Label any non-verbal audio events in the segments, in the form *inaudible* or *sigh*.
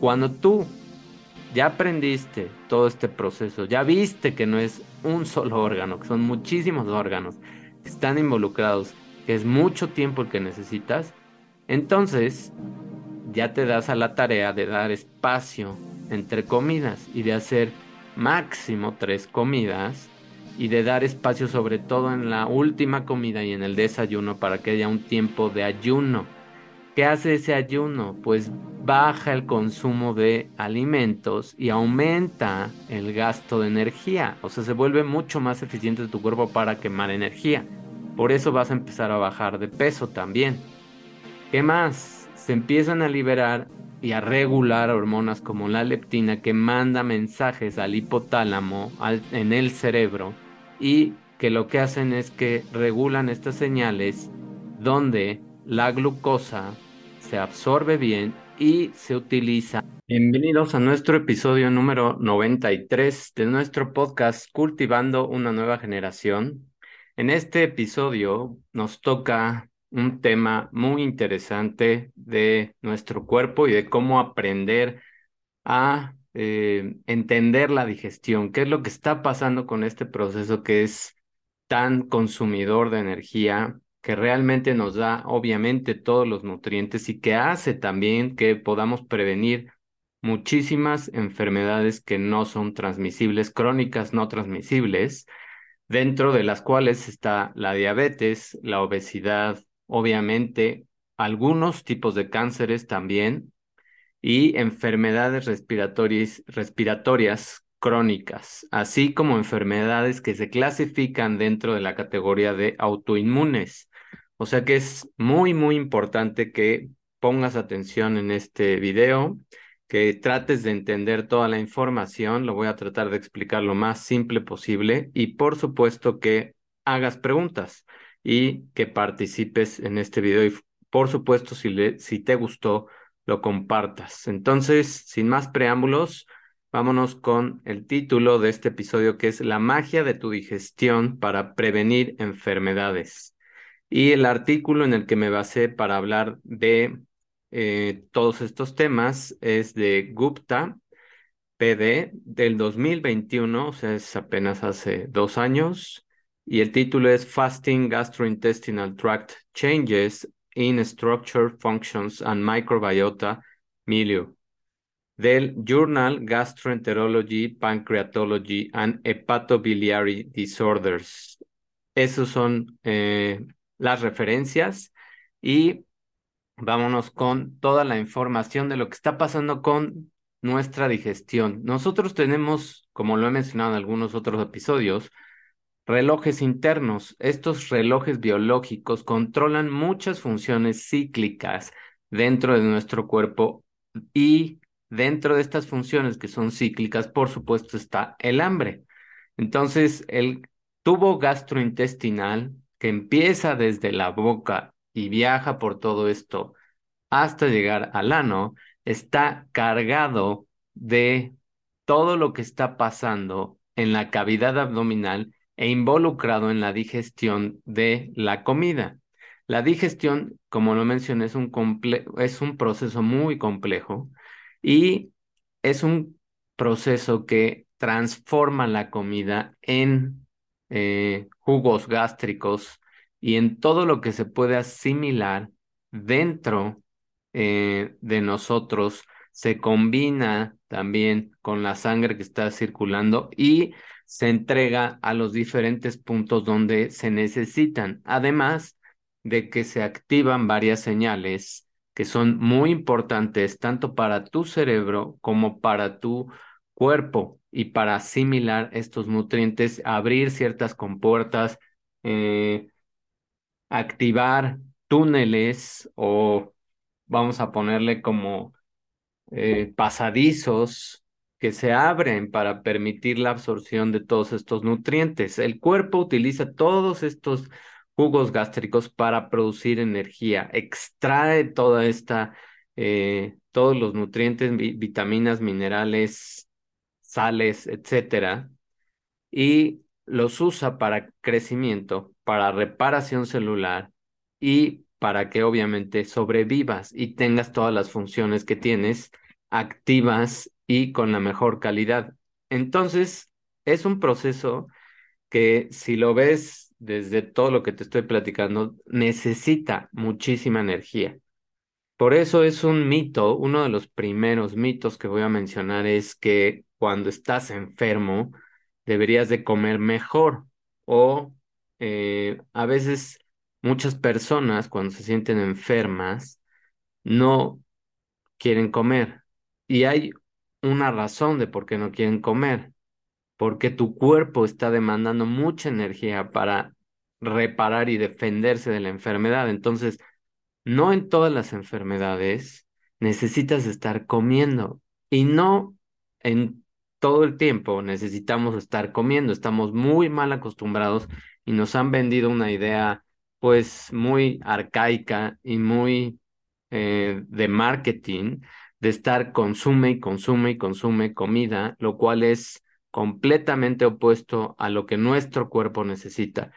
Cuando tú ya aprendiste todo este proceso, ya viste que no es un solo órgano, que son muchísimos órganos que están involucrados, que es mucho tiempo el que necesitas, entonces ya te das a la tarea de dar espacio entre comidas y de hacer máximo tres comidas y de dar espacio sobre todo en la última comida y en el desayuno para que haya un tiempo de ayuno. ¿Qué hace ese ayuno? Pues baja el consumo de alimentos y aumenta el gasto de energía. O sea, se vuelve mucho más eficiente tu cuerpo para quemar energía. Por eso vas a empezar a bajar de peso también. ¿Qué más? Se empiezan a liberar y a regular hormonas como la leptina que manda mensajes al hipotálamo en el cerebro y que lo que hacen es que regulan estas señales donde la glucosa se absorbe bien y se utiliza. Bienvenidos a nuestro episodio número 93 de nuestro podcast Cultivando una nueva generación. En este episodio nos toca un tema muy interesante de nuestro cuerpo y de cómo aprender a eh, entender la digestión, qué es lo que está pasando con este proceso que es tan consumidor de energía, que realmente nos da obviamente todos los nutrientes y que hace también que podamos prevenir muchísimas enfermedades que no son transmisibles, crónicas no transmisibles, dentro de las cuales está la diabetes, la obesidad, obviamente algunos tipos de cánceres también y enfermedades respiratorias, respiratorias crónicas, así como enfermedades que se clasifican dentro de la categoría de autoinmunes. O sea que es muy, muy importante que pongas atención en este video, que trates de entender toda la información, lo voy a tratar de explicar lo más simple posible y por supuesto que hagas preguntas y que participes en este video y por supuesto si, le, si te gustó lo compartas. Entonces, sin más preámbulos, vámonos con el título de este episodio que es La magia de tu digestión para prevenir enfermedades. Y el artículo en el que me basé para hablar de eh, todos estos temas es de Gupta, PD, del 2021, o sea, es apenas hace dos años y el título es Fasting Gastrointestinal Tract Changes in Structure, Functions and Microbiota Milieu del Journal Gastroenterology, Pancreatology and Hepatobiliary Disorders. Esas son eh, las referencias y vámonos con toda la información de lo que está pasando con nuestra digestión. Nosotros tenemos, como lo he mencionado en algunos otros episodios, Relojes internos. Estos relojes biológicos controlan muchas funciones cíclicas dentro de nuestro cuerpo y dentro de estas funciones que son cíclicas, por supuesto, está el hambre. Entonces, el tubo gastrointestinal que empieza desde la boca y viaja por todo esto hasta llegar al ano, está cargado de todo lo que está pasando en la cavidad abdominal e involucrado en la digestión de la comida. La digestión, como lo mencioné, es un, es un proceso muy complejo y es un proceso que transforma la comida en eh, jugos gástricos y en todo lo que se puede asimilar dentro eh, de nosotros se combina también con la sangre que está circulando y se entrega a los diferentes puntos donde se necesitan, además de que se activan varias señales que son muy importantes tanto para tu cerebro como para tu cuerpo y para asimilar estos nutrientes, abrir ciertas compuertas, eh, activar túneles o vamos a ponerle como eh, pasadizos que se abren para permitir la absorción de todos estos nutrientes. El cuerpo utiliza todos estos jugos gástricos para producir energía, extrae toda esta, eh, todos los nutrientes, vitaminas, minerales, sales, etcétera, y los usa para crecimiento, para reparación celular y para que obviamente sobrevivas y tengas todas las funciones que tienes activas y con la mejor calidad. Entonces, es un proceso que si lo ves desde todo lo que te estoy platicando, necesita muchísima energía. Por eso es un mito, uno de los primeros mitos que voy a mencionar es que cuando estás enfermo deberías de comer mejor o eh, a veces muchas personas cuando se sienten enfermas no quieren comer y hay una razón de por qué no quieren comer, porque tu cuerpo está demandando mucha energía para reparar y defenderse de la enfermedad. Entonces, no en todas las enfermedades necesitas estar comiendo y no en todo el tiempo necesitamos estar comiendo. Estamos muy mal acostumbrados y nos han vendido una idea pues muy arcaica y muy eh, de marketing de estar consume y consume y consume comida, lo cual es completamente opuesto a lo que nuestro cuerpo necesita.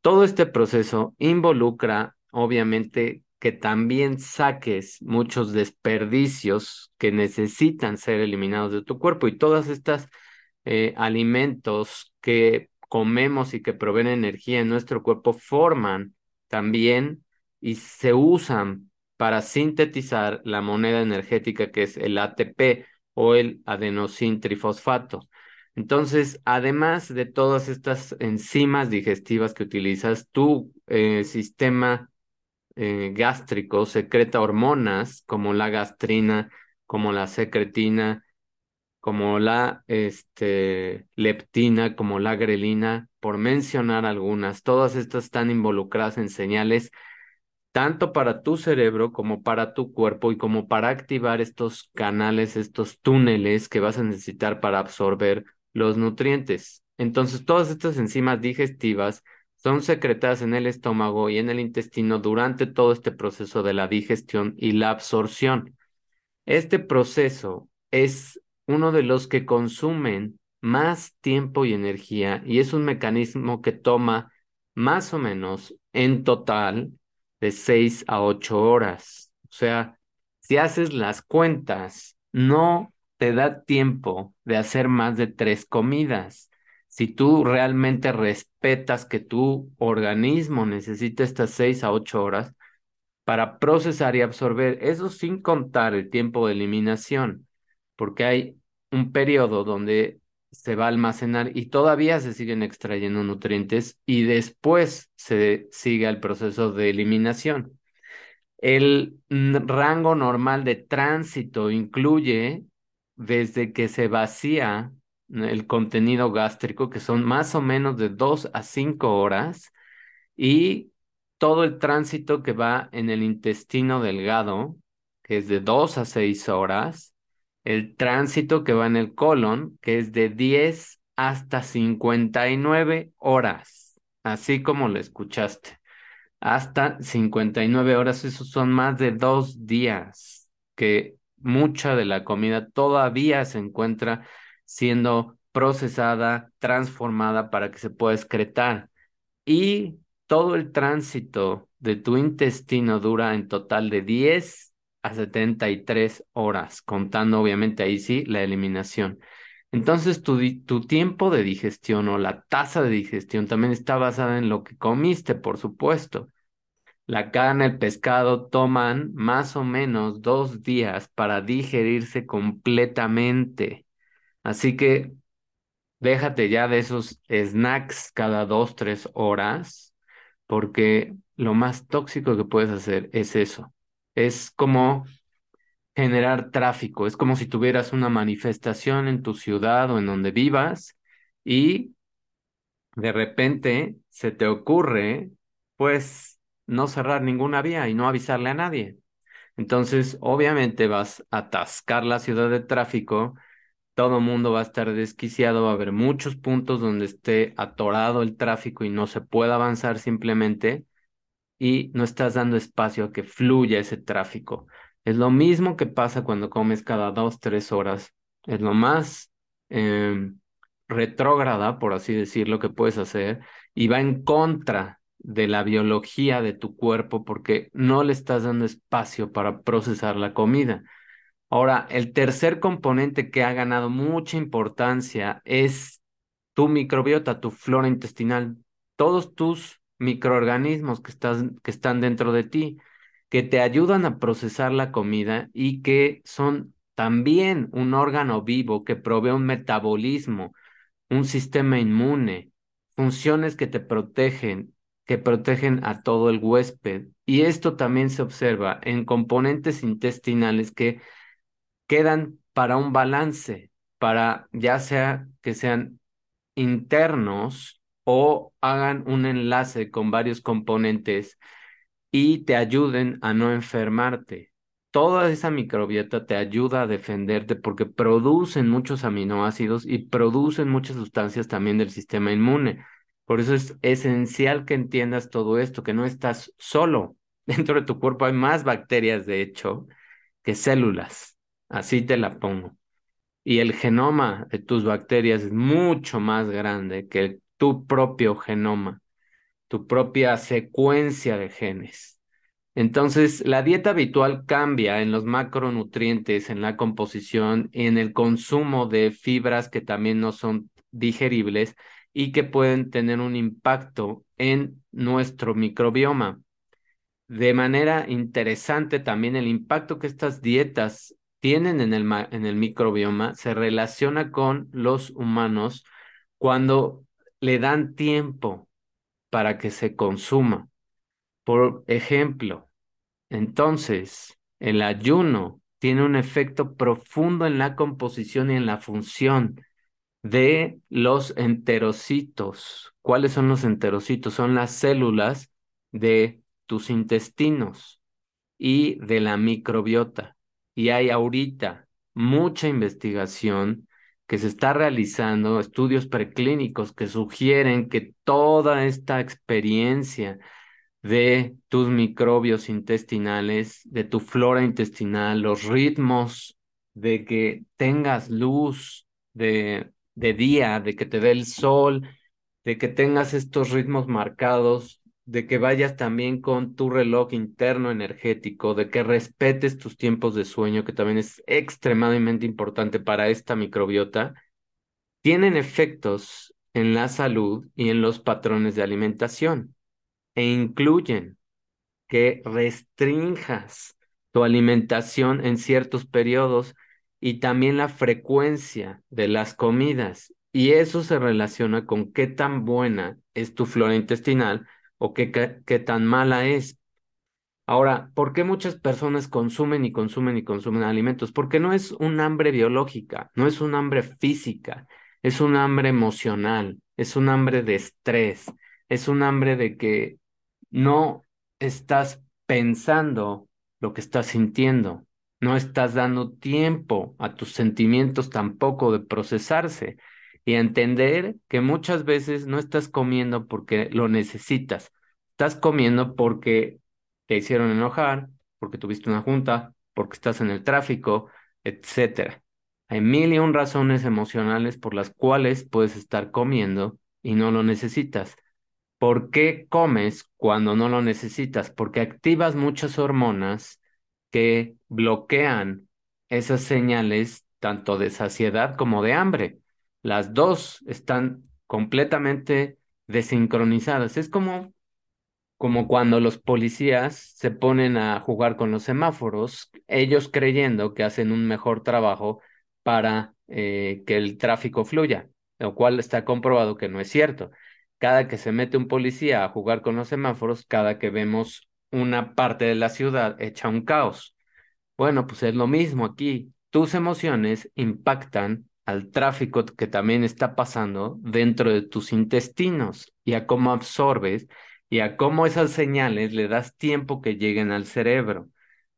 Todo este proceso involucra, obviamente, que también saques muchos desperdicios que necesitan ser eliminados de tu cuerpo y todas estas eh, alimentos que comemos y que proveen energía en nuestro cuerpo forman también y se usan para sintetizar la moneda energética que es el ATP o el adenosín trifosfato. Entonces, además de todas estas enzimas digestivas que utilizas, tu eh, sistema eh, gástrico secreta hormonas como la gastrina, como la secretina, como la este, leptina, como la grelina, por mencionar algunas. Todas estas están involucradas en señales tanto para tu cerebro como para tu cuerpo y como para activar estos canales, estos túneles que vas a necesitar para absorber los nutrientes. Entonces, todas estas enzimas digestivas son secretadas en el estómago y en el intestino durante todo este proceso de la digestión y la absorción. Este proceso es uno de los que consumen más tiempo y energía y es un mecanismo que toma más o menos en total de seis a ocho horas. O sea, si haces las cuentas, no te da tiempo de hacer más de tres comidas si tú realmente respetas que tu organismo necesita estas seis a ocho horas para procesar y absorber, eso sin contar el tiempo de eliminación, porque hay un periodo donde se va a almacenar y todavía se siguen extrayendo nutrientes y después se sigue el proceso de eliminación. El rango normal de tránsito incluye desde que se vacía el contenido gástrico, que son más o menos de dos a cinco horas, y todo el tránsito que va en el intestino delgado, que es de dos a seis horas, el tránsito que va en el colon, que es de 10 hasta 59 horas, así como lo escuchaste. Hasta 59 horas, esos son más de dos días que mucha de la comida todavía se encuentra siendo procesada, transformada para que se pueda excretar. Y todo el tránsito de tu intestino dura en total de 10 a 73 horas, contando obviamente ahí sí la eliminación. Entonces tu, tu tiempo de digestión o la tasa de digestión también está basada en lo que comiste, por supuesto. La carne, el pescado toman más o menos dos días para digerirse completamente. Así que déjate ya de esos snacks cada dos, tres horas, porque lo más tóxico que puedes hacer es eso. Es como generar tráfico, es como si tuvieras una manifestación en tu ciudad o en donde vivas y de repente se te ocurre, pues, no cerrar ninguna vía y no avisarle a nadie. Entonces, obviamente vas a atascar la ciudad de tráfico todo mundo va a estar desquiciado, va a haber muchos puntos donde esté atorado el tráfico y no se pueda avanzar simplemente y no estás dando espacio a que fluya ese tráfico. Es lo mismo que pasa cuando comes cada dos, tres horas. Es lo más eh, retrógrada, por así decirlo, que puedes hacer y va en contra de la biología de tu cuerpo porque no le estás dando espacio para procesar la comida. Ahora, el tercer componente que ha ganado mucha importancia es tu microbiota, tu flora intestinal, todos tus microorganismos que, que están dentro de ti, que te ayudan a procesar la comida y que son también un órgano vivo que provee un metabolismo, un sistema inmune, funciones que te protegen, que protegen a todo el huésped. Y esto también se observa en componentes intestinales que quedan para un balance, para ya sea que sean internos o hagan un enlace con varios componentes y te ayuden a no enfermarte. Toda esa microbiota te ayuda a defenderte porque producen muchos aminoácidos y producen muchas sustancias también del sistema inmune. Por eso es esencial que entiendas todo esto, que no estás solo. *laughs* Dentro de tu cuerpo hay más bacterias, de hecho, que células. Así te la pongo. Y el genoma de tus bacterias es mucho más grande que tu propio genoma, tu propia secuencia de genes. Entonces, la dieta habitual cambia en los macronutrientes, en la composición en el consumo de fibras que también no son digeribles y que pueden tener un impacto en nuestro microbioma. De manera interesante también el impacto que estas dietas tienen en el, en el microbioma se relaciona con los humanos cuando le dan tiempo para que se consuma. Por ejemplo, entonces, el ayuno tiene un efecto profundo en la composición y en la función de los enterocitos. ¿Cuáles son los enterocitos? Son las células de tus intestinos y de la microbiota y hay ahorita mucha investigación que se está realizando, estudios preclínicos que sugieren que toda esta experiencia de tus microbios intestinales, de tu flora intestinal, los ritmos de que tengas luz de, de día, de que te dé el sol, de que tengas estos ritmos marcados de que vayas también con tu reloj interno energético, de que respetes tus tiempos de sueño, que también es extremadamente importante para esta microbiota, tienen efectos en la salud y en los patrones de alimentación e incluyen que restrinjas tu alimentación en ciertos periodos y también la frecuencia de las comidas. Y eso se relaciona con qué tan buena es tu flora intestinal o qué, qué, tan mala es. Ahora, ¿por qué muchas personas consumen y consumen y consumen alimentos? Porque no es un hambre biológica, no es un hambre física, es un hambre emocional, es un hambre de estrés, es un hambre de que no estás pensando lo que estás sintiendo, no estás dando tiempo a tus sentimientos tampoco de procesarse y entender que muchas veces no estás comiendo porque lo necesitas, estás comiendo porque te hicieron enojar, porque tuviste una junta, porque estás en el tráfico, etcétera. Hay mil y un razones emocionales por las cuales puedes estar comiendo y no lo necesitas. ¿Por qué comes cuando no lo necesitas? Porque activas muchas hormonas que bloquean esas señales tanto de saciedad como de hambre. Las dos están completamente desincronizadas. Es como, como cuando los policías se ponen a jugar con los semáforos, ellos creyendo que hacen un mejor trabajo para eh, que el tráfico fluya, lo cual está comprobado que no es cierto. Cada que se mete un policía a jugar con los semáforos, cada que vemos una parte de la ciudad hecha un caos. Bueno, pues es lo mismo aquí. Tus emociones impactan al tráfico que también está pasando dentro de tus intestinos y a cómo absorbes y a cómo esas señales le das tiempo que lleguen al cerebro.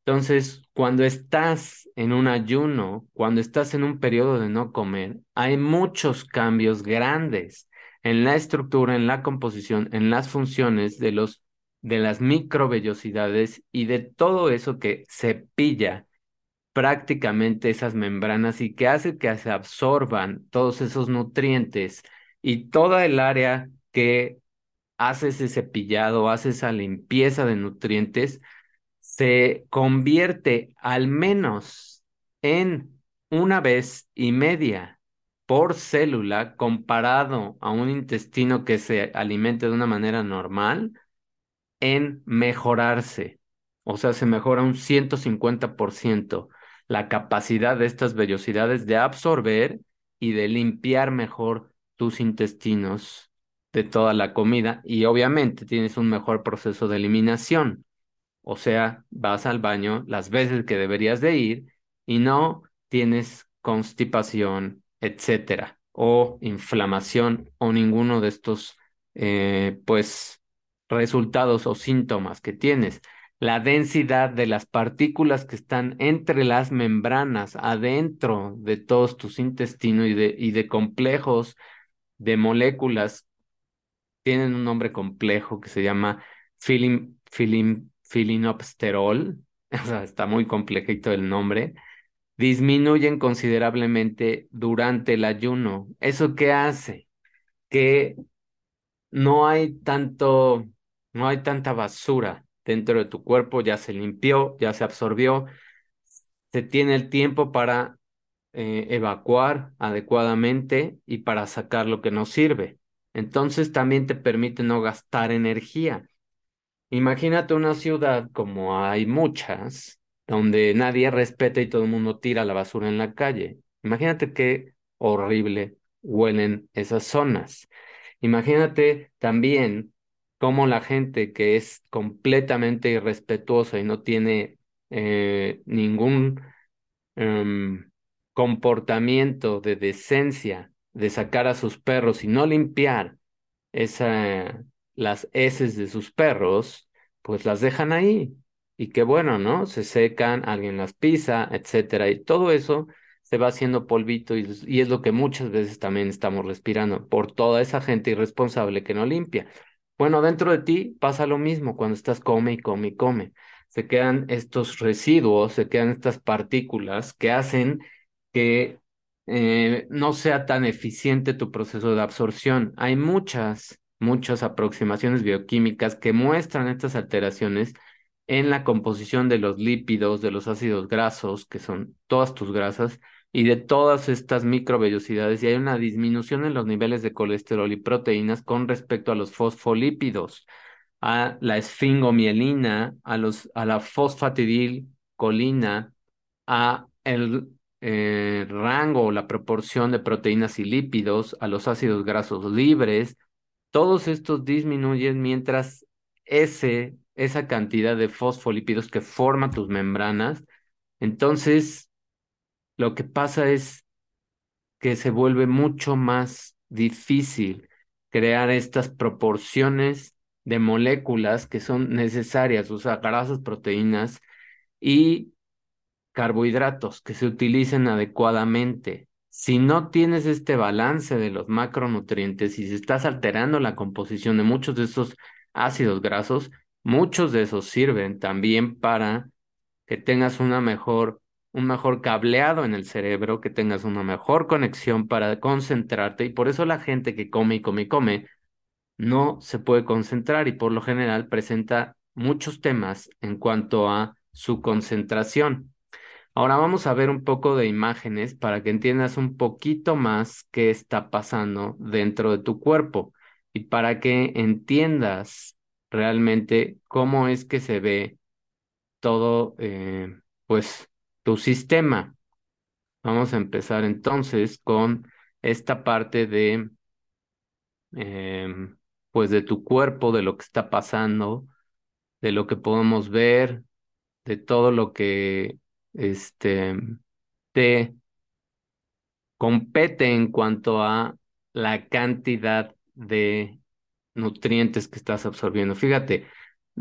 Entonces, cuando estás en un ayuno, cuando estás en un periodo de no comer, hay muchos cambios grandes en la estructura, en la composición, en las funciones de los de las microvellosidades y de todo eso que se pilla prácticamente esas membranas y que hace que se absorban todos esos nutrientes y toda el área que hace ese cepillado, hace esa limpieza de nutrientes, se convierte al menos en una vez y media por célula comparado a un intestino que se alimente de una manera normal en mejorarse. O sea, se mejora un 150% la capacidad de estas vellosidades de absorber y de limpiar mejor tus intestinos de toda la comida y obviamente tienes un mejor proceso de eliminación. O sea, vas al baño las veces que deberías de ir y no tienes constipación, etcétera, o inflamación o ninguno de estos, eh, pues, resultados o síntomas que tienes. La densidad de las partículas que están entre las membranas, adentro de todos tus intestinos y de, y de complejos de moléculas, tienen un nombre complejo que se llama filim, filim, filinopsterol, *laughs* o sea, está muy complejito el nombre, disminuyen considerablemente durante el ayuno. ¿Eso qué hace? Que no hay tanto, no hay tanta basura dentro de tu cuerpo, ya se limpió, ya se absorbió, se tiene el tiempo para eh, evacuar adecuadamente y para sacar lo que no sirve. Entonces también te permite no gastar energía. Imagínate una ciudad como hay muchas, donde nadie respeta y todo el mundo tira la basura en la calle. Imagínate qué horrible huelen esas zonas. Imagínate también cómo la gente que es completamente irrespetuosa y no tiene eh, ningún em, comportamiento de decencia de sacar a sus perros y no limpiar esa, las heces de sus perros, pues las dejan ahí. Y qué bueno, ¿no? Se secan, alguien las pisa, etcétera. Y todo eso se va haciendo polvito y, y, es lo que muchas veces también estamos respirando por toda esa gente irresponsable que no limpia. Bueno, dentro de ti pasa lo mismo cuando estás come y come y come. Se quedan estos residuos, se quedan estas partículas que hacen que eh, no sea tan eficiente tu proceso de absorción. Hay muchas, muchas aproximaciones bioquímicas que muestran estas alteraciones en la composición de los lípidos, de los ácidos grasos, que son todas tus grasas, y de todas estas microvellosidades, y hay una disminución en los niveles de colesterol y proteínas con respecto a los fosfolípidos, a la esfingomielina, a, los, a la fosfatidilcolina, a el eh, rango o la proporción de proteínas y lípidos, a los ácidos grasos libres, todos estos disminuyen mientras ese, esa cantidad de fosfolípidos que forma tus membranas, entonces lo que pasa es que se vuelve mucho más difícil crear estas proporciones de moléculas que son necesarias, o sea, grasas, proteínas y carbohidratos que se utilicen adecuadamente. Si no tienes este balance de los macronutrientes y si estás alterando la composición de muchos de esos ácidos grasos, muchos de esos sirven también para que tengas una mejor, un mejor cableado en el cerebro, que tengas una mejor conexión para concentrarte y por eso la gente que come y come y come no se puede concentrar y por lo general presenta muchos temas en cuanto a su concentración. Ahora vamos a ver un poco de imágenes para que entiendas un poquito más qué está pasando dentro de tu cuerpo y para que entiendas realmente cómo es que se ve todo, eh, pues, tu sistema. Vamos a empezar entonces con esta parte de, em, pues, de tu cuerpo, de lo que está pasando, de lo que podemos ver, de todo lo que este, te compete en cuanto a la cantidad de nutrientes que estás absorbiendo. Fíjate,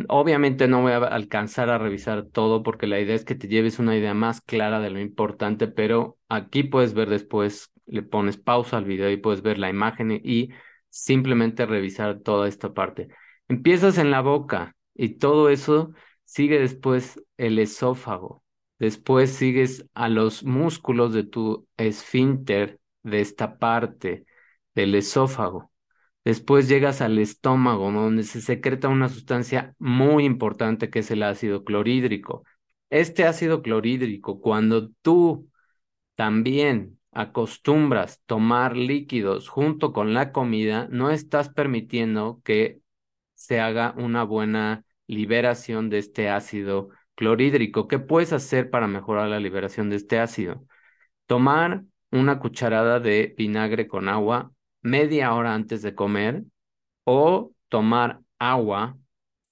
obviamente no voy a alcanzar a revisar todo porque la idea es que te lleves una idea más clara de lo importante, pero aquí puedes ver después, le pones pausa al video y puedes ver la imagen y simplemente revisar toda esta parte. Empiezas en la boca y todo eso sigue después el esófago. Después sigues a los músculos de tu esfínter de esta parte del esófago. Después llegas al estómago, donde se secreta una sustancia muy importante que es el ácido clorhídrico. Este ácido clorhídrico, cuando tú también acostumbras tomar líquidos junto con la comida, no estás permitiendo que se haga una buena liberación de este ácido clorhídrico. ¿Qué puedes hacer para mejorar la liberación de este ácido? Tomar una cucharada de vinagre con agua media hora antes de comer o tomar agua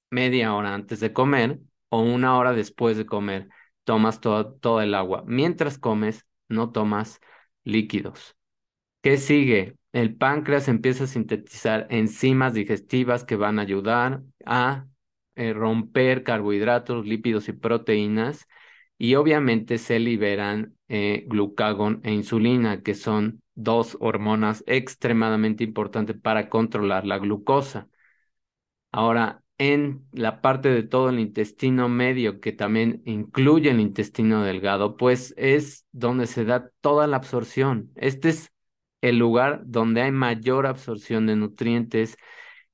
media hora antes de comer o una hora después de comer. Tomas todo, todo el agua. Mientras comes, no tomas líquidos. ¿Qué sigue? El páncreas empieza a sintetizar enzimas digestivas que van a ayudar a eh, romper carbohidratos, lípidos y proteínas y obviamente se liberan eh, glucagón e insulina, que son dos hormonas extremadamente importantes para controlar la glucosa. Ahora, en la parte de todo el intestino medio, que también incluye el intestino delgado, pues es donde se da toda la absorción. Este es el lugar donde hay mayor absorción de nutrientes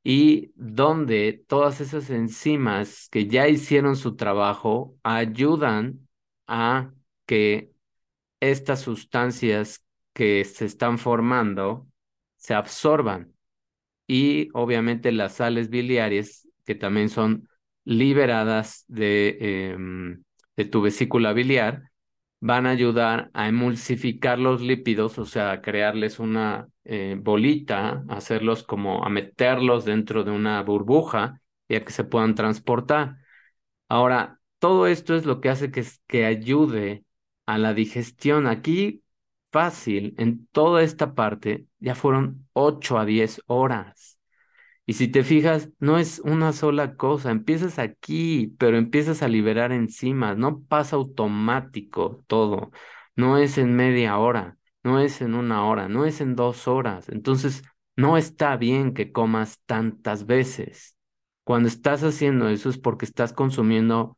y donde todas esas enzimas que ya hicieron su trabajo ayudan a que estas sustancias que se están formando se absorban y obviamente las sales biliares que también son liberadas de, em, de tu vesícula biliar van a ayudar a emulsificar los lípidos, o sea, a crearles una eh, bolita, hacerlos como a meterlos dentro de una burbuja y a que se puedan transportar. Ahora, todo esto es lo que hace que, que ayude a la digestión. Aquí, fácil, en toda esta parte, ya fueron 8 a 10 horas. Y si te fijas, no es una sola cosa, empiezas aquí, pero empiezas a liberar enzimas, no pasa automático todo, no es en media hora, no es en una hora, no es en dos horas. Entonces, no está bien que comas tantas veces. Cuando estás haciendo eso es porque estás consumiendo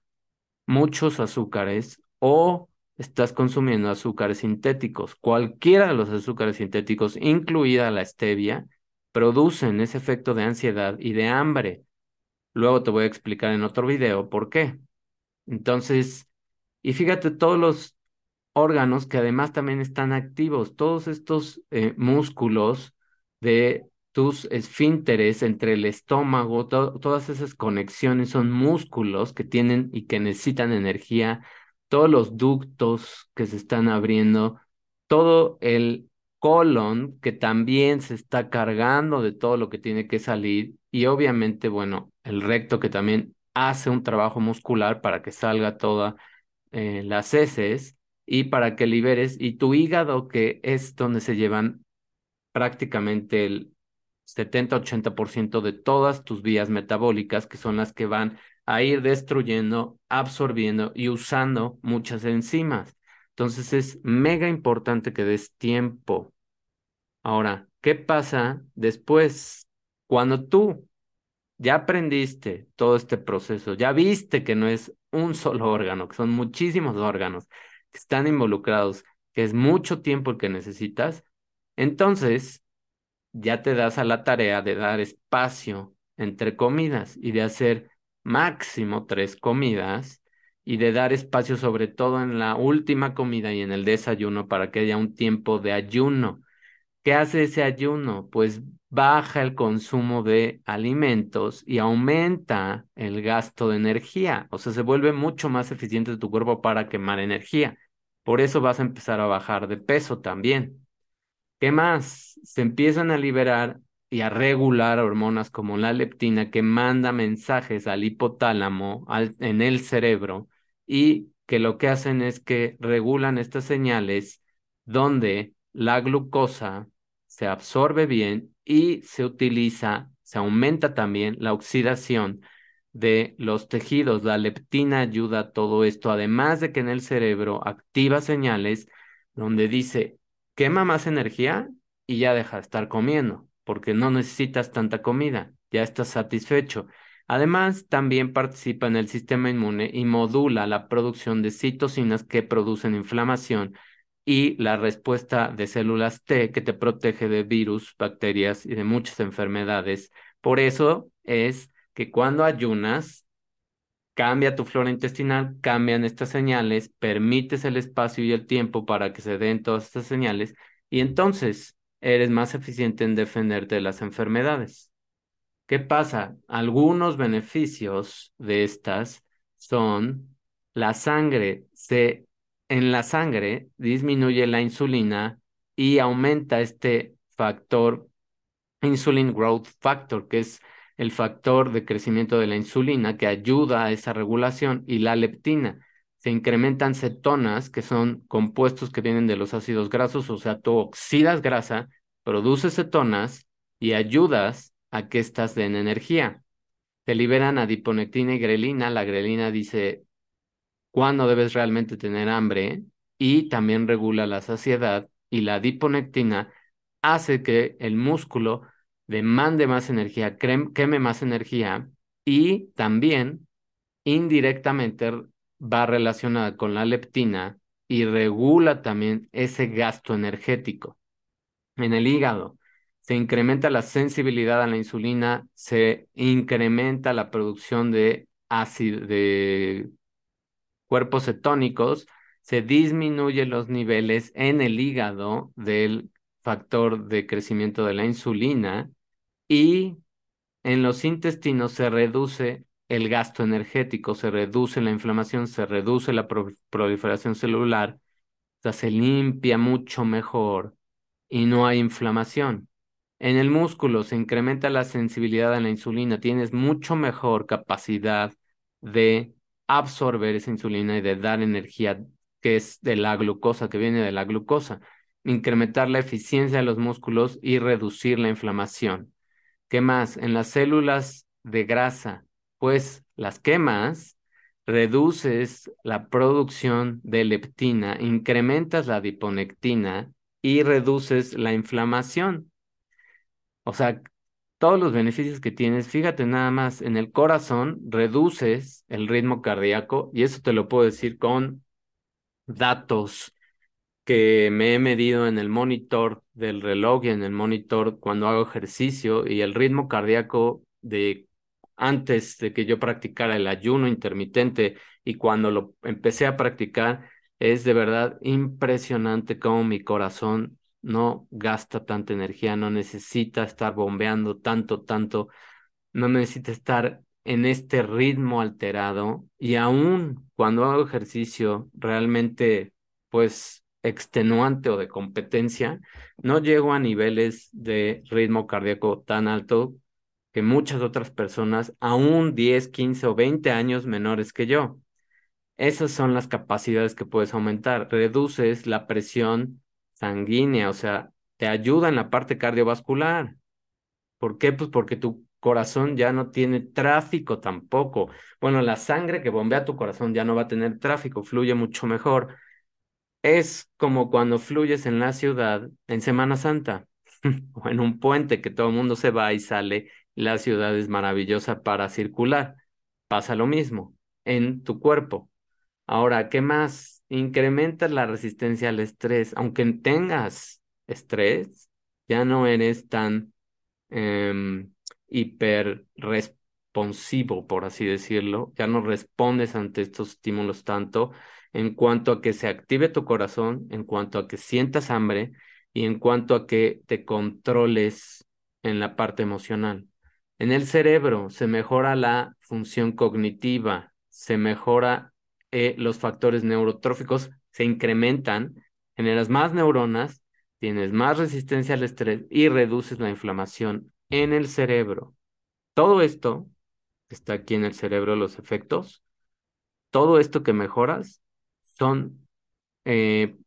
muchos azúcares o estás consumiendo azúcares sintéticos. Cualquiera de los azúcares sintéticos, incluida la stevia, producen ese efecto de ansiedad y de hambre. Luego te voy a explicar en otro video por qué. Entonces, y fíjate todos los órganos que además también están activos, todos estos eh, músculos de tus esfínteres entre el estómago, todas esas conexiones son músculos que tienen y que necesitan energía, todos los ductos que se están abriendo, todo el colon, que también se está cargando de todo lo que tiene que salir, y obviamente, bueno, el recto que también hace un trabajo muscular para que salga toda eh, las heces y para que liberes, y tu hígado, que es donde se llevan prácticamente el 70-80% de todas tus vías metabólicas, que son las que van a ir destruyendo, absorbiendo y usando muchas enzimas. Entonces es mega importante que des tiempo Ahora, ¿qué pasa después? Cuando tú ya aprendiste todo este proceso, ya viste que no es un solo *laughs* órgano, que son muchísimos órganos que están involucrados, que es mucho tiempo el que necesitas, entonces ya te das a la tarea de dar espacio entre comidas y de hacer máximo tres comidas y de dar espacio sobre todo en la última comida y en el desayuno para que haya un tiempo de ayuno ¿Qué hace ese ayuno? Pues baja el consumo de alimentos y aumenta el gasto de energía. O sea, se vuelve mucho más eficiente tu cuerpo para quemar energía. Por eso vas a empezar a bajar de peso también. ¿Qué más? Se empiezan a liberar y a regular hormonas como la leptina que manda mensajes al hipotálamo en el cerebro y que lo que hacen es que regulan estas señales donde la glucosa se absorbe bien y se utiliza, se aumenta también la oxidación de los tejidos. La leptina ayuda a todo esto, además de que en el cerebro activa señales donde dice, quema más energía y ya deja de estar comiendo, porque no necesitas tanta comida, ya estás satisfecho. Además, también participa en el sistema inmune y modula la producción de citocinas que producen inflamación y la respuesta de células T que te protege de virus, bacterias y de muchas enfermedades. Por eso es que cuando ayunas, cambia tu flora intestinal, cambian estas señales, permites el espacio y el tiempo para que se den todas estas señales y entonces eres más eficiente en defenderte de las enfermedades. ¿Qué pasa? Algunos beneficios de estas son la sangre se en la sangre disminuye la insulina y aumenta este factor insulin growth factor, que es el factor de crecimiento de la insulina que ayuda a esa regulación y la leptina. Se incrementan cetonas, que son compuestos que vienen de los ácidos grasos, o sea, tú oxidas grasa, produces cetonas y ayudas a que estas den energía. Te liberan adiponectina y grelina. La grelina dice cuándo debes realmente tener hambre y también regula la saciedad y la adiponectina hace que el músculo demande más energía, queme más energía y también indirectamente va relacionada con la leptina y regula también ese gasto energético. En el hígado. Se incrementa la sensibilidad a la insulina, se incrementa la producción de ácido, de cuerpos cetónicos, se disminuyen los niveles en el hígado del factor de crecimiento de la insulina y en los intestinos se reduce el gasto energético, se reduce la inflamación, se reduce la proliferación celular, o sea, se limpia mucho mejor y no hay inflamación. En el músculo se incrementa la sensibilidad a la insulina, tienes mucho mejor capacidad de absorber esa insulina y de dar energía que es de la glucosa, que viene de la glucosa, incrementar la eficiencia de los músculos y reducir la inflamación. ¿Qué más? En las células de grasa, pues las quemas, reduces la producción de leptina, incrementas la adiponectina y reduces la inflamación. O sea, todos los beneficios que tienes, fíjate nada más, en el corazón reduces el ritmo cardíaco y eso te lo puedo decir con datos que me he medido en el monitor del reloj y en el monitor cuando hago ejercicio y el ritmo cardíaco de antes de que yo practicara el ayuno intermitente y cuando lo empecé a practicar es de verdad impresionante cómo mi corazón no gasta tanta energía, no necesita estar bombeando tanto, tanto, no necesita estar en este ritmo alterado y aún cuando hago ejercicio realmente pues extenuante o de competencia, no llego a niveles de ritmo cardíaco tan alto que muchas otras personas, aún 10, 15 o 20 años menores que yo. Esas son las capacidades que puedes aumentar. Reduces la presión sanguínea, o sea, te ayuda en la parte cardiovascular. ¿Por qué? Pues porque tu corazón ya no tiene tráfico tampoco. Bueno, la sangre que bombea tu corazón ya no va a tener tráfico, fluye mucho mejor. Es como cuando fluyes en la ciudad en Semana Santa *laughs* o en un puente que todo el mundo se va y sale, la ciudad es maravillosa para circular. Pasa lo mismo en tu cuerpo. Ahora, ¿qué más? Incrementas la resistencia al estrés. Aunque tengas estrés, ya no eres tan eh, hiper responsivo, por así decirlo. Ya no respondes ante estos estímulos tanto en cuanto a que se active tu corazón, en cuanto a que sientas hambre y en cuanto a que te controles en la parte emocional. En el cerebro se mejora la función cognitiva, se mejora eh, los factores neurotróficos, se incrementan, generas más neuronas, tienes más resistencia al estrés y reduces la inflamación en el cerebro. Todo esto está aquí en el cerebro, los efectos. Todo esto que mejoras son eh,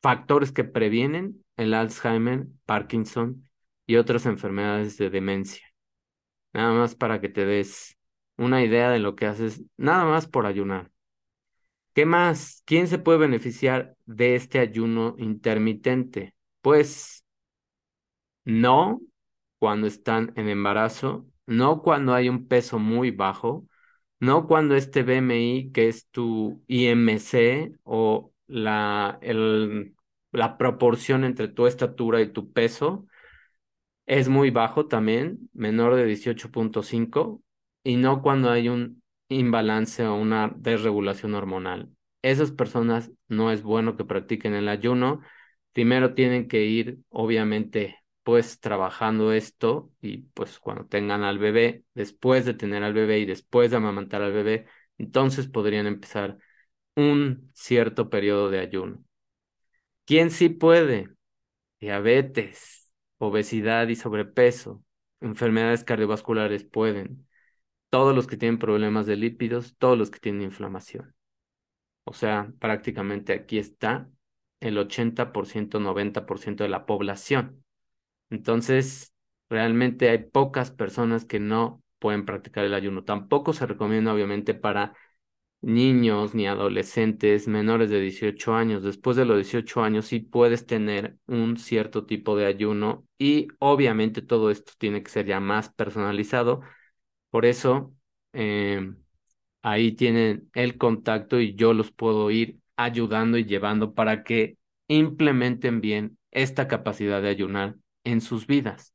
factores que previenen el Alzheimer, Parkinson y otras enfermedades de demencia. Nada más para que te des una idea de lo que haces, nada más por ayunar. ¿Qué más? ¿Quién se puede beneficiar de este ayuno intermitente? Pues no cuando están en embarazo, no cuando hay un peso muy bajo, no cuando este BMI, que es tu IMC o la, el, la proporción entre tu estatura y tu peso, es muy bajo también, menor de 18.5, y no cuando hay un imbalance o una desregulación hormonal. Esas personas no es bueno que practiquen el ayuno. Primero tienen que ir, obviamente, pues trabajando esto y pues cuando tengan al bebé, después de tener al bebé y después de amamantar al bebé, entonces podrían empezar un cierto periodo de ayuno. ¿Quién sí puede? Diabetes, obesidad y sobrepeso, enfermedades cardiovasculares pueden. Todos los que tienen problemas de lípidos, todos los que tienen inflamación. O sea, prácticamente aquí está el 80%, 90% de la población. Entonces, realmente hay pocas personas que no pueden practicar el ayuno. Tampoco se recomienda, obviamente, para niños ni adolescentes menores de 18 años. Después de los 18 años sí puedes tener un cierto tipo de ayuno y obviamente todo esto tiene que ser ya más personalizado. Por eso em, ahí tienen el contacto y yo los puedo ir ayudando y llevando para que implementen bien esta capacidad de ayunar en sus vidas.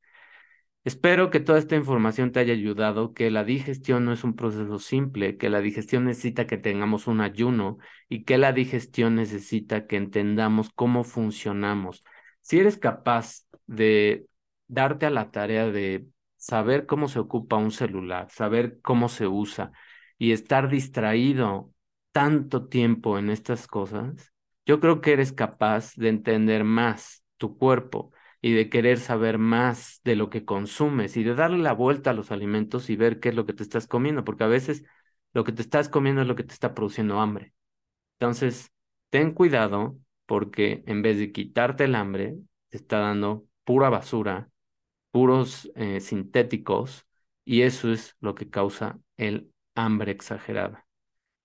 Espero que toda esta información te haya ayudado, que la digestión no es un proceso simple, que la digestión necesita que tengamos un ayuno y que la digestión necesita que entendamos cómo funcionamos. Si eres capaz de darte a la tarea de saber cómo se ocupa un celular, saber cómo se usa y estar distraído tanto tiempo en estas cosas, yo creo que eres capaz de entender más tu cuerpo y de querer saber más de lo que consumes y de darle la vuelta a los alimentos y ver qué es lo que te estás comiendo, porque a veces lo que te estás comiendo es lo que te está produciendo hambre. Entonces, ten cuidado porque en vez de quitarte el hambre, te está dando pura basura, puros eh, sintéticos, y eso es lo que causa el hambre exagerada.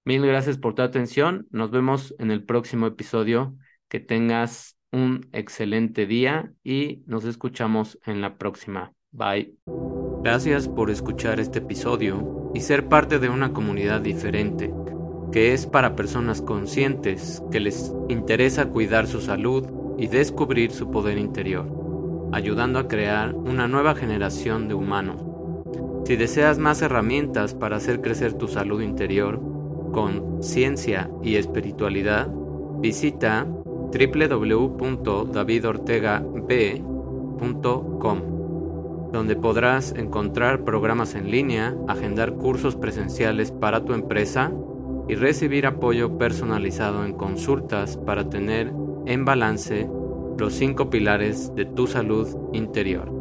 Mil gracias por tu atención. Nos vemos en el próximo episodio. Que tengas un excelente día y nos escuchamos en la próxima. Bye. Gracias por escuchar este episodio y ser parte de una comunidad diferente, que es para personas conscientes que les interesa cuidar su salud y descubrir su poder interior, ayudando a crear una nueva generación de humanos. Si deseas más herramientas para hacer crecer tu salud interior con ciencia y espiritualidad, visita www.davidortegab.com, donde podrás encontrar programas en línea, agendar cursos presenciales para tu empresa y recibir apoyo personalizado en consultas para tener en balance los cinco pilares de tu salud interior.